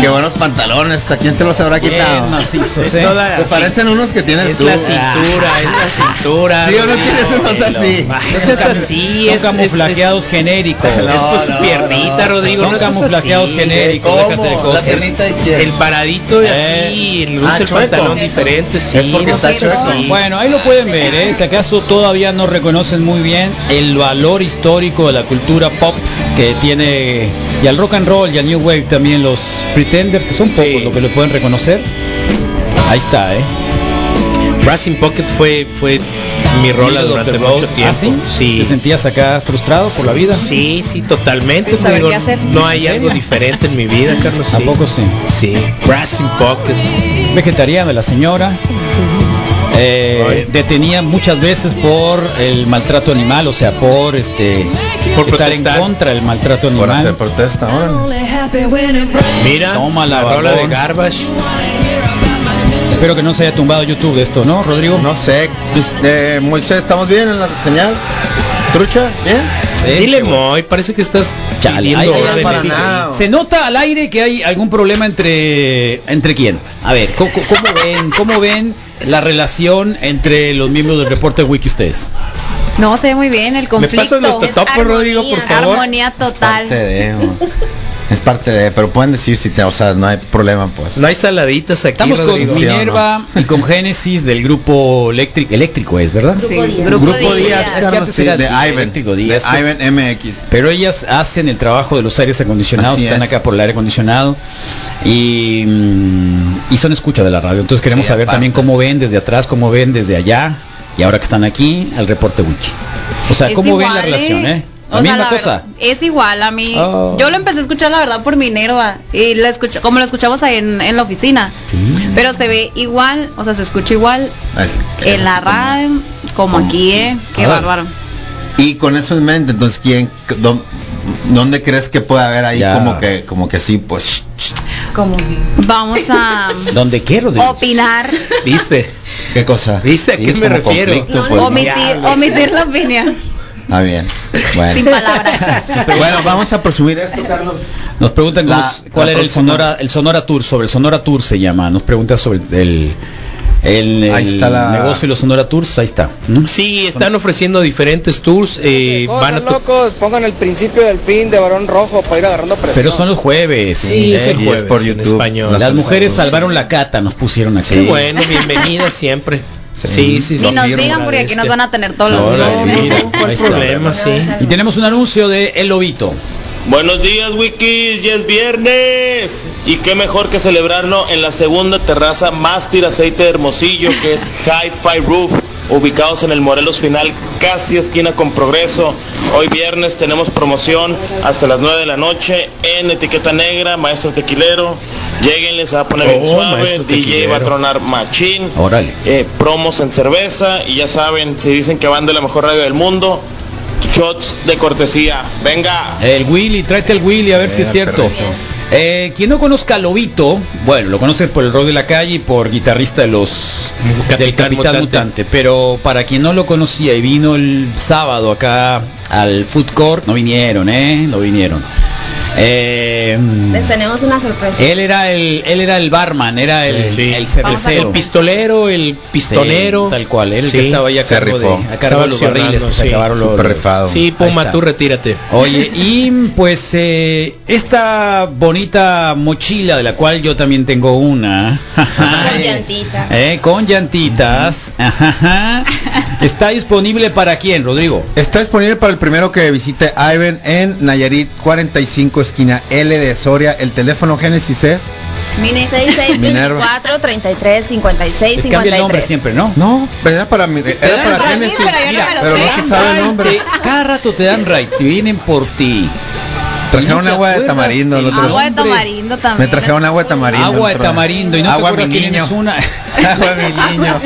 Qué buenos pantalones. ¿A quién se los habrá quitado? Es ¿eh? la- Te parecen unos que tienes Es tú. la cintura, es la cintura. Sí, o no Rodrigo. tienes unos así. No seas así, Son es, camuflajeados genéricos. es, es por su No, piernita, no, Rodrigo. Son no camuflajeados así. genéricos. La piernita de? El paradito y así, Eh. el usa Ah, el pantalón diferente, sí. Es porque no está así. Bueno, ahí lo pueden ver, ¿eh? si acaso todavía no reconocen muy bien el valor histórico de la cultura pop que tiene y al rock and roll y al new wave también los pretenders, que son pocos Sí. lo que lo pueden reconocer. Ahí está, ¿eh? Racing Pocket fue, fue mi rola durante mucho tiempo. ¿Ah, sí? sí. ¿Te sentías acá frustrado por la vida? Sí, sí, totalmente. Digo. No hay ¿En algo diferente en mi vida, Carlos. ¿A sí. poco sí? Sí. Racing Pocket. Vegetariana la señora. Eh, detenía muchas veces por el maltrato animal, o sea, por este Por estar protestar. en contra del maltrato Por hacer animal. protesta, órale. Mira, Toma la rola de. Garbage. Espero que no se haya tumbado YouTube de esto, ¿no, Rodrigo? No sé. Eh, Moisés, ¿estamos bien en la señal? ¿Trucha? ¿Bien? Sí, Dile. Moy, parece que estás Chale, pidiendo ay, ay, órdenes. para nada. Se nota al aire que hay algún problema entre entre quién. A ver, ¿cómo, cómo ven cómo ven la relación entre los miembros del reporte wiki ustedes? No, se ve muy bien el ¿Me conflicto. pasas los totopos, Rodrigo, por favor? Armonía total. Parte de, o- es parte de, pero pueden decir si te, o sea, no hay problema, pues. No hay saladitas aquí, Estamos con. Minerva y con Génesis del grupo eléctrico, eléctrico es, ¿verdad? Sí, Grupo, grupo, Díaz, Díaz. Es que Carlos, sí, de Ivan, Eléctrico de Díaz, pues. Ivan MX. Pero ellas hacen el trabajo de los aires acondicionados, Así están es. acá por el aire acondicionado y, mm, y son escucha de la radio. Entonces queremos Sí, saber aparte. también cómo ven desde atrás, cómo ven desde allá y ahora que están aquí al reporte wiki. O sea, Es cómo ven la igual, relación, ¿eh? La O sea, misma la cosa. verdad, es igual a mí. Oh. Yo lo empecé a escuchar la verdad por Minerva y la escucho, como lo escuchamos ahí en, en la oficina. Pero se ve igual, o sea, se escucha igual Es- es en la como- radio como aquí, ¿eh? Qué Ah. bárbaro. Y con eso en mente, entonces, ¿quién, dó- ¿Dónde crees que puede haber ahí Ya. como que como que sí, pues ¿Cómo? Vamos a ¿Dónde Rodrigo? opinar, ¿Viste? Qué cosa? ¿Viste a qué me refiero? No, pues, ¿no? omitir, omitir la opinión. Ah, bien. Sin Bueno. palabras. bueno, vamos a presumir esto, Carlos. Nos preguntan La- cuál la era el. Sonora, el Sonora Tour, sobre el Sonora Tour se llama. Nos pregunta sobre el, el, Ahí el está la- negocio y los Sonora Tours, ahí está. ¿no? Sí, están ofreciendo diferentes tours. eh, van a locos, pongan el principio del fin de Barón Rojo para ir agarrando presión. Pero son los jueves. Sí, es el y es jueves por en YouTube. español. Las Las mujeres Sí. salvaron la cata, nos pusieron aquí. Qué bueno, bienvenida siempre. Sí, sí, sí. Ni nos digan porque aquí nos van a tener todos No, los no. Sí. Y tenemos un anuncio de El Lobito. Buenos días, Wikis, ya es viernes. Y qué mejor que celebrarlo en la segunda terraza Mástir Aceite de Hermosillo, que es Hi-Fi Roof, ubicados en el Morelos Final, casi esquina con Progreso. Hoy viernes tenemos promoción hasta las 9 de la noche en etiqueta negra, maestro tequilero. Lléguenle, se va a poner bien Oh, suave, DJ va a tronar machín. Órale. Eh, promos en cerveza y ya saben, si dicen que van de la mejor radio del mundo, shots de cortesía. Venga. El Willy, tráete el Willy a ver si es Eh, cierto. Eh, quien no conozca a Lobito, bueno, lo conoce por el rol de la calle y por guitarrista de los Capitán del Capitán Mutante. Mutante. Pero para quien no lo conocía y vino el sábado acá al Food Court, no vinieron, ¿eh? No vinieron. Eh, Les tenemos una sorpresa. él era el él era el barman, era el, Sí. el El cervecero. pistolero, el pistonero. Sí, tal cual, él que estaba ahí a cargo de, a cargo los barriles que se sí. acabaron los- rifado. Sí, Puma, tú retírate. Oye, y pues eh, esta bonita mochila de la cual yo también tengo una, Con llantita. eh, con llantitas, ajá, está disponible para quién, Rodrigo. Está disponible para el primero que visite Ivan en Nayarit 45 esquina L de Soria. El teléfono Génesis es Mini 6624 33 56 Les cambia el nombre 53. siempre, ¿no? No, era para mi- era para Génesis, pero no se sabe el nombre. Te- cada rato te dan right, vienen por ti. Trajeron ¿No agua de tamarindo el el otro Agua de tamarindo también. Me trajeron agua de tamarindo. Agua de el tamarindo y no agua te mi niño. una agua mi niño.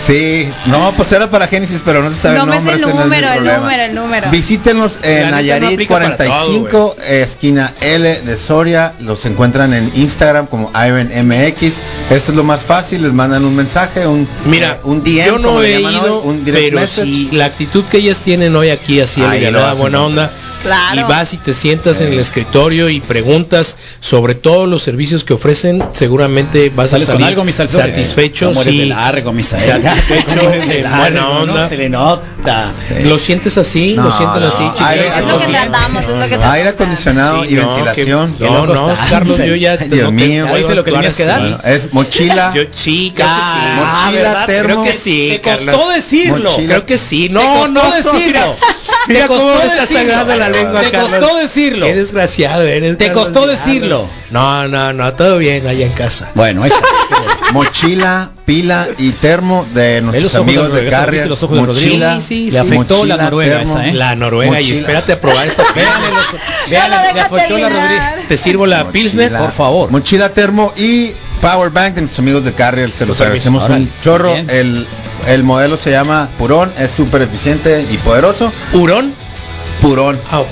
Sí, no, pues era para Génesis, pero no se sabe No el me sé nombre. el no es mi número, el número, el número. Visítenos La en no Nayarit para 45, esquina L de Soria. Los encuentran en Instagram como Ivan MX. Eso es lo más fácil. Les mandan un mensaje, un, Mira, un DM, yo no como le he llaman ido, hoy, un direct pero message. si la actitud que ellas tienen hoy aquí, así alivianada, hacen, buena ¿no? onda, Claro. y vas y te sientas Sí. en el escritorio y preguntas sobre todos los servicios que ofrecen, seguramente vas a ¿Sales salir con algo, satisfecho, ¿Cómo eres sí. largo, Misael? Satisfecho, ¿Cómo eres de largo, buena no? onda. Se le nota. ¿Lo sientes así? ¿Lo No, sienten no, así? aire? Es lo que tratamos, es lo que No, tratamos. Aire acondicionado Sí, y no, ventilación. que- no, no? Carlos, yo ya Ay, Dios no te- mío. no ¿Ya viste lo que tenías que dar? Bueno, es mochila. Yo sí, sí. Ah, Mochila, termo. Creo que sí, Te costó Carlos. decirlo. Creo que sí. Te No, costó no, no, decirlo. mira. Cómo costó me estás decirlo. sacando la lengua, Te Carlos. costó decirlo. Qué desgraciado eres. Te Carlos, costó decirlo. No, no, no, todo bien allá en casa. Bueno, ahí está. mochila, pila y termo de nuestros los amigos de de Noruega, Carrier. ¿viste los ojos de mochila, Sí, sí, Le sí. afectó la Mochila, Noruega termo. esa, ¿eh? La Noruega y Mochila. espérate a probar esta. Véanle los- véanle, lo le afectó la. Rodrigo. Te sirvo la Mochila, Pilsner. por favor. Mochila, termo y power bank de nuestros amigos de Carrier. Se los Permiso. agradecemos un chorro. Bien. El, el modelo se llama Purón. Es súper eficiente y poderoso. ¿Hurón? Purón. Ah, ok.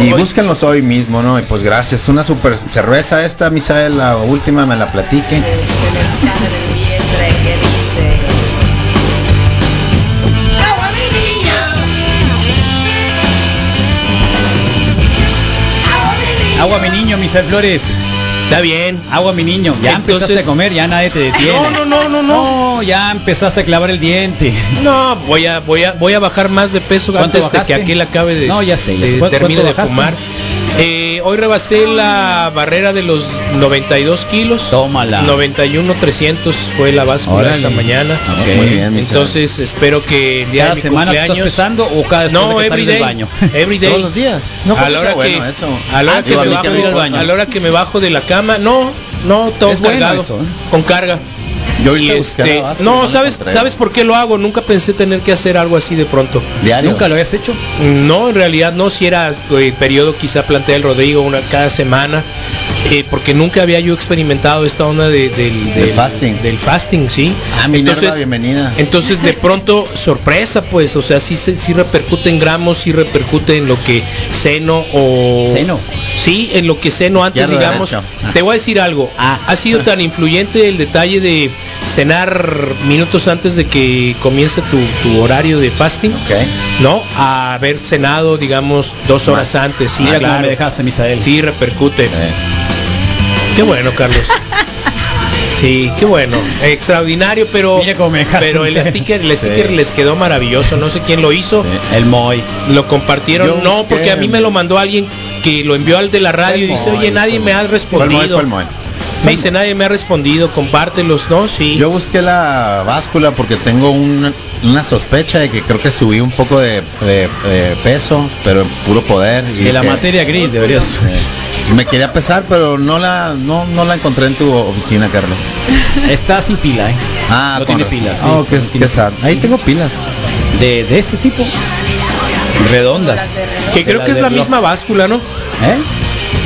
Y Hoy- búsquenlos hoy mismo, ¿no? Y pues gracias. Una super cerveza esta, Misael, la última, me la platique. Agua mi niño, Misael Flores. Está bien. Agua mi niño. Ya Entonces- empezaste a comer, ya nadie te detiene. No, no, no, no, no. No, ya empezaste a clavar el diente. No, voy a, voy a, voy a bajar más de peso ¿Cuánto antes de que aquel acabe de, No, ya sé, ya de- sé. ¿Cuánto- termine de fumar. Eh, hoy rebasé la barrera de los 92 kilos. Tómala. 91 300 fue la báscula Órale. esta mañana. Ok. Muy bien. Entonces espero que el día ¿Cada de mi semana estás cumpleaños pesando o cada no, de que sales everyday, del baño? everyday. Todos los días. No, a la hora bueno que, eso. a la hora Ah, que me bajo, que me ir al baño. a la hora que me bajo de la cama, no, no, todo Es bueno cargado, eso, ¿eh? con carga. Yo Y este, no, sabes, sabes por qué lo hago. Nunca pensé tener que hacer algo así de pronto. Diario. ¿Nunca lo habías hecho? No, en realidad no, si era eh, periodo quizá plantea el Rodrigo una cada semana, eh, porque nunca había yo experimentado esta onda de- del, del- fasting. Del fasting, sí. Ah, Minerva, bienvenida. Entonces de pronto sorpresa, pues, o sea, sí, sí repercute en gramos, sí repercute en lo que seno o Seno. Sí, en lo que seno antes, digamos. Ah. Te voy a decir algo. Ha sido tan influyente el detalle de cenar minutos antes de que comience tu, tu horario de fasting, ¿no? A haber cenado, digamos, dos horas antes. Mira cómo claro. me dejaste, Misael. Sí, repercute. Qué bueno, Carlos. Sí, qué bueno, extraordinario, pero pero el sticker, el Sí. sticker les quedó maravilloso. No sé quién lo hizo. El Moy. Lo compartieron, Yo no, porque a mí me lo mandó alguien que lo envió al de la radio y dice, oye, nadie me ha Fue el Moy, respondido. fue el Moy. Me dice, nadie me ha respondido, compártelos, ¿no? Sí. Yo busqué la báscula porque tengo una, una sospecha de que creo que subí un poco de, de- de peso, pero en puro poder. Y De la materia gris deberías. eh, me quería pesar, pero no la no, no la encontré en tu oficina, Carlos. Está sin pila, ¿eh? Ah, No con tiene pilas, sí, Oh, qué, no tiene qué sad. Ahí tengo pilas. De, de este tipo. Redondas. Que creo que es la misma báscula, ¿no? ¿Eh?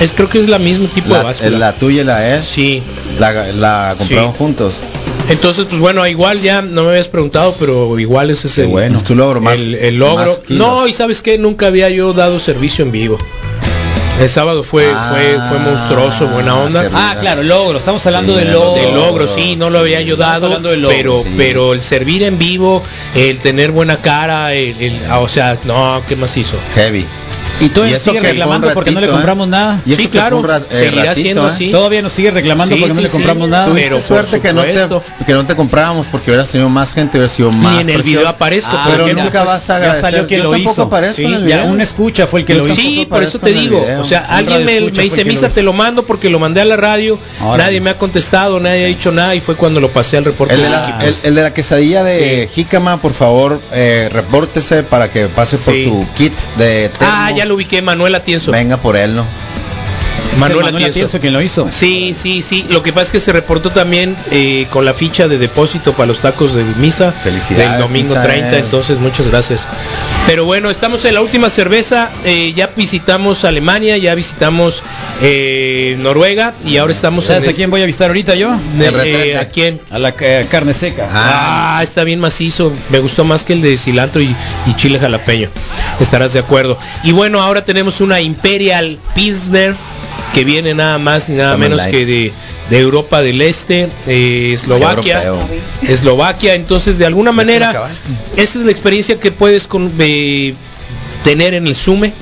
Es creo que es la mismo tipo de La, báscula. la tuya y la es. Sí. La, la compraron Sí. juntos. Entonces, pues bueno, igual ya no me habías preguntado, pero igual ese es el, bueno. Es tu logro más- el, el logro. más. No, y sabes que nunca había yo dado servicio en vivo. El sábado fue Ah, fue fue monstruoso, buena onda. Ah, claro, logro. Estamos hablando Sí, de de logro. de logro, sí, no lo había yo Estamos dado, hablando de logro, pero sí. pero el servir en vivo, el tener buena cara, el, el- ah, o sea, no, ¿qué más hizo? Heavy. Y eso sigue reclamando porque no le ¿eh? compramos nada. Y Sí, claro, eh, seguirá ratito, siendo ¿eh? así. Todavía nos sigue reclamando Sí, porque no le sí. compramos nada. Pero suerte que no, te, que no te comprábamos porque hubieras tenido más gente, hubiera sido más Ni en el presión. video aparezco, Ah, pero nunca vas a ya agradecer. salió que Yo lo tampoco hizo. aparezco Sí, en el ya video. un escucha fue el que Yo lo hizo. Sí, por eso te digo, o sea, alguien me, dice, Misa, hizo". te lo mando porque lo mandé a la radio, nadie me ha contestado, nadie ha dicho nada y fue cuando lo pasé al reporte El de, la, equipos. el, el de la quesadilla de jícama, por favor, eh, repórtese para que pase por su kit de. Ah, ya lo ubiqué, Manuel Atienzo. Venga por él, ¿no? Manuel Manuel Atienzo. Atienzo quien lo hizo. Sí, sí, sí. Lo que pasa es que se reportó también eh, con la ficha de depósito para los tacos de misa Felicidades, del domingo Misael. 30. Entonces, muchas gracias. Pero bueno, estamos en la última cerveza. eh, ya visitamos Alemania, ya visitamos eh, Noruega y ahora estamos en ¿Sabes a quién voy a visitar ahorita yo? de- eh, ¿A quién? A la eh, carne seca. Ah, está bien macizo. Me gustó más que el de cilantro y, y chile jalapeño. Estarás de acuerdo. Y bueno, ahora tenemos una Imperial Pilsner que viene nada más ni nada Common menos Lights. que de, de Europa del Este, eh, Eslovaquia. Eslovaquia. Entonces, de alguna manera, esa es la experiencia que puedes con- eh, tener en el Sume.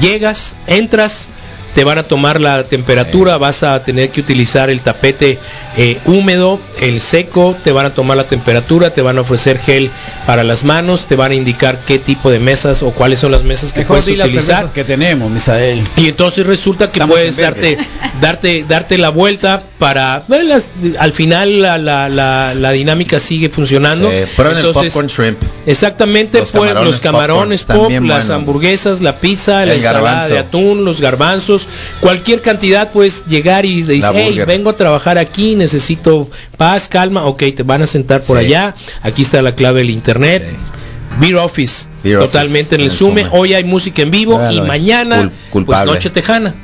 Llegas, entras, te van a tomar la temperatura, vas a tener que utilizar el tapete eh, húmedo, el seco, te van a tomar la temperatura, te van a ofrecer gel para las manos, te van a indicar qué tipo de mesas o cuáles son las mesas que Mejor puedes las utilizar. que tenemos, Misael. Y entonces resulta que Estamos puedes darte, darte, darte la vuelta para, bueno, las- al final la, la, la, la dinámica sigue funcionando. El Entonces, popcorn shrimp. Exactamente, Los pues, camarones los camarones popcorn, pop, las hamburguesas, la pizza, la El ensalada garbanzo. de atún, los garbanzos, cualquier cantidad puedes llegar y le dices, La hey, vengo a trabajar aquí, necesito paz, calma, ok, te van a sentar por Sí. allá, aquí está la clave del internet. Sí. Beer Office, Beer totalmente Office, en el el Sume. Sume. Hoy hay música en vivo y mañana Cul- pues. Noche Tejana.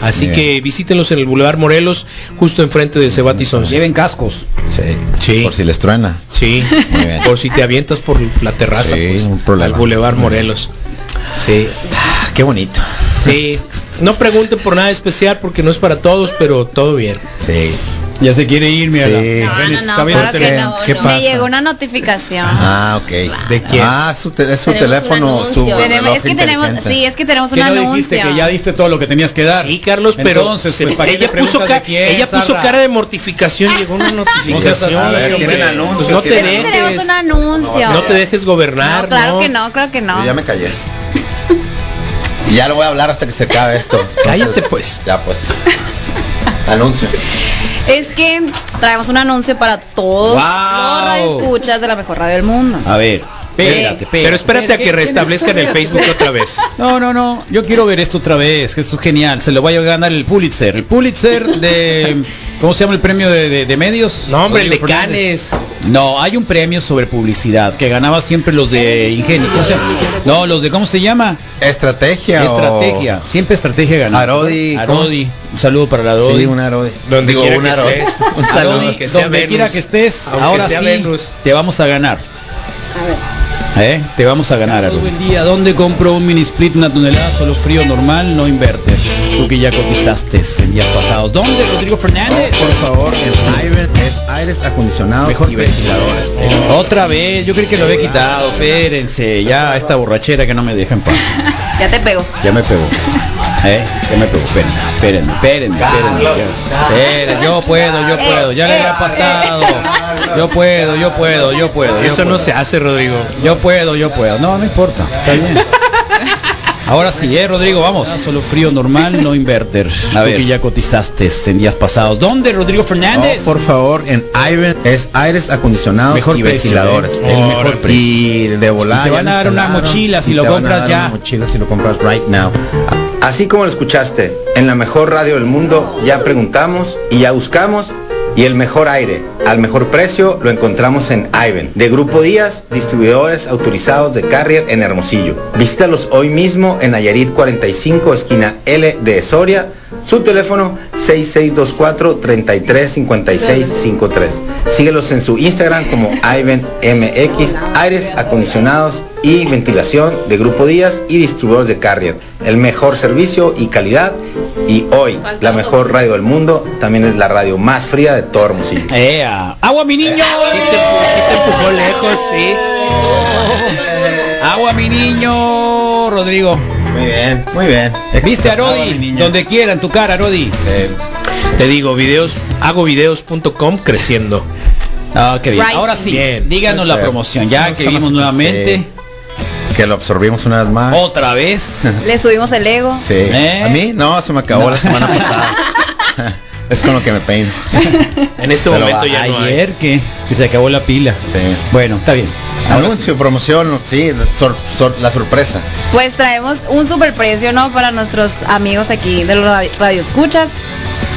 Así Bien. que visítenlos en el Boulevard Morelos, justo enfrente de Cebatis 11. Lleven cascos. Sí. Sí. Por si les truena. Sí, Muy bien. por si te avientas por la terraza, Sí, pues, un problema. al Boulevard. Morelos. Sí, Ah, qué bonito. sí. No pregunten por nada especial porque no es para todos, pero todo bien. Sí. Ya se quiere ir, mira. Sí. No, no, no, claro que no. ¿Qué pasa? Me llegó una notificación. Ah, ok. ¿De quién? Ah, su, te- es su Tenemos teléfono, un su. Tenemos- reloj es que tenemos, sí, es que tenemos un Que no anuncio. dijiste que ya diste todo lo que tenías que dar. Sí, Carlos, pero Entonces, pues, ¿para ella puso, de quién, ella puso cara de mortificación, llegó una notificación. Ver, tienen Pues no te Tenemos, tenemos dejes, un anuncio. no te dejes gobernar, No, claro que no, claro que no. Yo ya me callé. Y ya lo voy a hablar hasta que se acabe esto. Cállate, pues. Ya pues. Anuncio. Es que traemos un anuncio para todos Wow. los radioescuchas de la mejor radio del mundo. A ver, espérate, espérate. Pero espérate a que restablezcan el Facebook otra vez. No, no, no. Yo quiero ver esto otra vez. que Esto es genial. Se lo vaya a ganar el Pulitzer. El Pulitzer de ¿Cómo se llama el premio de, de- de medios? No, hombre, el de Fernández. No, hay un premio sobre publicidad que ganaba siempre los de Ingenio. ¿Cómo se llama? No, los de ¿cómo se llama? Estrategia. o- Estrategia. Siempre estrategia ganaba. Arodi, Arodi. Un saludo para la Arodi. Sí, un Arodi. Donde Digo, quiera un que Arodi. estés. Un Arodi, saludo. Aunque sea donde Venus. quiera que estés, Aunque ahora sea sí Venus. te vamos a ganar. ¿Eh? Te vamos a ganar. Todo el día, ¿dónde compro un mini split una tonelada? Solo frío normal, no inverter. Tú que ya cotizaste en días pasados. ¿Dónde, Rodrigo Fernández? Por favor, en Ivan es aires acondicionados Mejor y ventiladores. Otra vez, yo creí que lo había quitado. Espérense, ya esta borrachera que no me deja en paz. Ya te pego. Ya me pegó. ¿Eh? Ya me pegó. Espérenme, espérenme, espérenme. espérenme, espérenme. Yo puedo, yo puedo. Ya le había pastado. Yo puedo, yo puedo, yo puedo. yo Eso no se hace, Rodrigo. Yo puedo, yo puedo. No, no importa. Está bien. Ahora sí, eh, Rodrigo, vamos. Solo frío normal, no inverter. A ver. que ya cotizaste en días pasados. ¿Dónde, Rodrigo Fernández? Oh, por favor, en Ivan es aires acondicionados Mejor y precio, ventiladores. ¿eh? El mejor precio. Y de volar. Y te van a dar una mochila si lo compras ya. mochila si lo compras right now. Así como lo escuchaste, en la mejor radio del mundo ya preguntamos y ya buscamos y el mejor aire al mejor precio lo encontramos en Iven, de Grupo Díaz, distribuidores autorizados de Carrier en Hermosillo. Visítalos hoy mismo en Nayarit 45, esquina L de Soria. Su teléfono 6624-335653. Síguelos en su Instagram como Iven MX, aires acondicionados y ventilación de Grupo Díaz y distribuidores de Carrier. El mejor servicio y calidad. Y hoy, la mejor radio del mundo, también es la radio más fría de todo Hermosillo. ¡Ea! ¡Agua, mi niño! Sí te, sí te empujó lejos, sí. ¡Agua, mi niño! Rodrigo. Muy bien, muy bien. ¿Viste a Rodi? Donde quiera, en tu cara, Rodi. Te digo, videos, hago videos.com creciendo. Ah, qué bien. Right. Ahora sí, Bien. díganos la promoción. Ya No que vimos nuevamente. Que lo absorbimos una vez más. Otra vez. Le subimos el ego. Sí. ¿Eh? A mí no, se me acabó No. la semana pasada. Es con lo que me peino. En este Pero momento ya no hay. Ayer que, que se acabó la pila. Sí. Bueno, está bien. Ahora sí. Anuncio, promoción, sí, sor- sor- la sorpresa. Pues traemos un super precio, ¿no? Para nuestros amigos aquí de los radio, radioescuchas.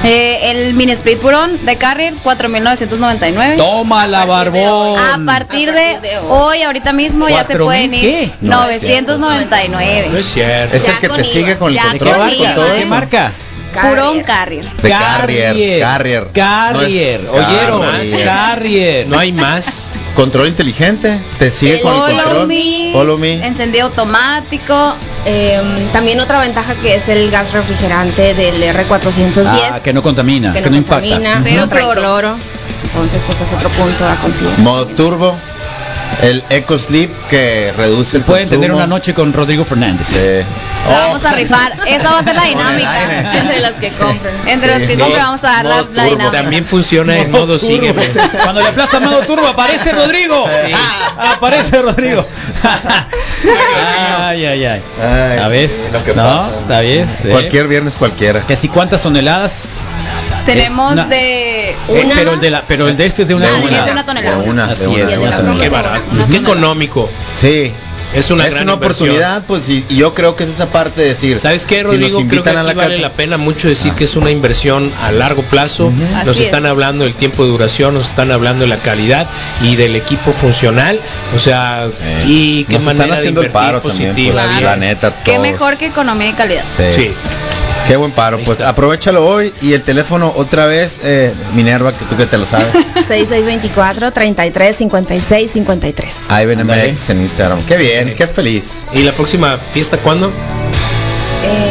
Eh, el mini split purón de Carrier, 4.999. Toma la barbón. A partir de hoy, ahorita mismo, ya se ¿Cuatro pueden ir qué? No es 999. No es cierto. Es el que te sigue con el ya ¿De con qué control. Qué marca? Purón Carrier. De Carrier, Carrier. Carrier. No ¿Oyeron? Carrier. Carrier. No hay más. Control inteligente, te sigue con el Follow control. me, Follow me. encendido automático. Eh, también otra ventaja que es el gas refrigerante del R410. Ah, que no contamina, que, que no, no impacta. contamina, no cloro. cloro. Entonces, pues es otro punto a considerar. Modo turbo. El Eco Sleep que reduce el Pueden tener una noche con Rodrigo Fernández. Sí. Vamos a rifar. Esa va a ser la dinámica. Entre los que compren. Entre los que Sí. compren vamos a dar la, dinámica. También funciona en modo sígueme. Cuando le aplasta modo turbo aparece Rodrigo. Ah, aparece Rodrigo. ay, ay, ay. Ay, ¿La ves? lo que no, pasa. ¿la ves? ¿Eh? Cualquier viernes cualquiera. Que si cuántas toneladas. Tenemos una- de Eh, pero el de la, pero el de este es de una de tonelada. una tonelada. De una, de Así una, es, de de una una tonelada. Qué barato. Qué económico. Sí. Es una es gran una oportunidad, pues, y, y yo creo que es esa parte de decir. ¿Sabes qué, si Rodrigo? nos Creo que invitan a aquí la vale la pena mucho decir Ah. que es una inversión a largo plazo. Nos es. están hablando del tiempo de duración, nos están hablando de la calidad y del equipo funcional. O sea, Eh, y qué nos manera están haciendo de el paro también, positiva. pues, bien. la neta. Qué todos. mejor que economía y calidad. Sí. Sí. Qué buen paro. Pues aprovechalo hoy y el teléfono otra vez, eh, Minerva, que tú que te lo sabes. 6624 33 56 53. Ahí ven. MX en Instagram. Qué bien, qué feliz. ¿Y la próxima fiesta cuándo?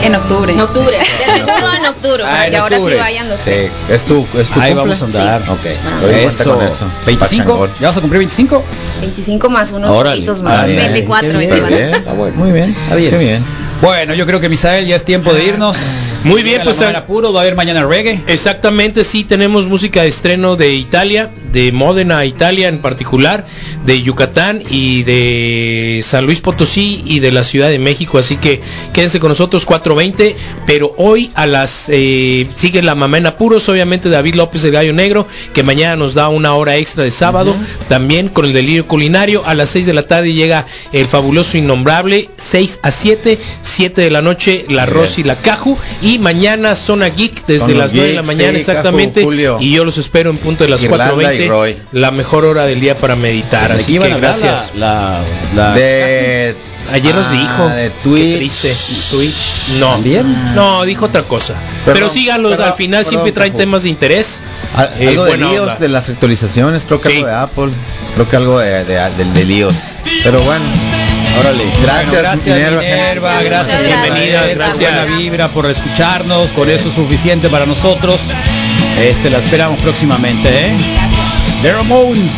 En octubre. En octubre. De seguro en octubre. Ah, para en que ahora sí vayan los Sí, es tu, es tu Ahí cumple? vamos a andar. Sí. Ok, Eso. con eso. 25. Pachangón. ¿Ya vas a cumplir 25? 25 más unos poquitos Ah, más. bien. 24, Qué bien. Está 24. bien, muy bien, Está bien. qué bien. Bueno, yo creo que Misael ya es tiempo de irnos. Muy bien, pues, la manera puro, va a haber mañana reggae. Exactamente, sí, tenemos música de estreno de Italia, de Módena, Italia en particular, de Yucatán y de San Luis Potosí y de la Ciudad de México, así que quédense con nosotros 4.20, pero hoy a las, eh, sigue la mamá en apuros, obviamente David López el Gallo Negro, que mañana nos da una hora extra de sábado, también con el delirio culinario, a las 6 de la tarde llega el fabuloso innombrable, 6 a 7, 7 de la noche, la. Rosy, la Caju, y mañana Zona Geek desde las 9 de la mañana sí, exactamente, Caju, y yo los espero en punto de las Irlanda y 4.20, Roy. la mejor hora del día para meditar, ¿De qué así que gracias. La, la, la- De Ayer nos ah, dijo. de Qué Twitch. triste. Twitch. No. ¿También? No, dijo otra cosa. Perdón, Pero síganlos, perdón, al final perdón, siempre traen temas de interés. Al- Eh, algo de líos onda. de las actualizaciones, creo que Sí. algo de Apple, creo que algo de, de, del de líos. Pero bueno, Órale. Gracias, Bueno, gracias Minerva. Minerva, gracias, Minerva, gracias. Buena vibra por escucharnos, con eso es suficiente para nosotros. Este la esperamos próximamente, ¿eh? The Ramones.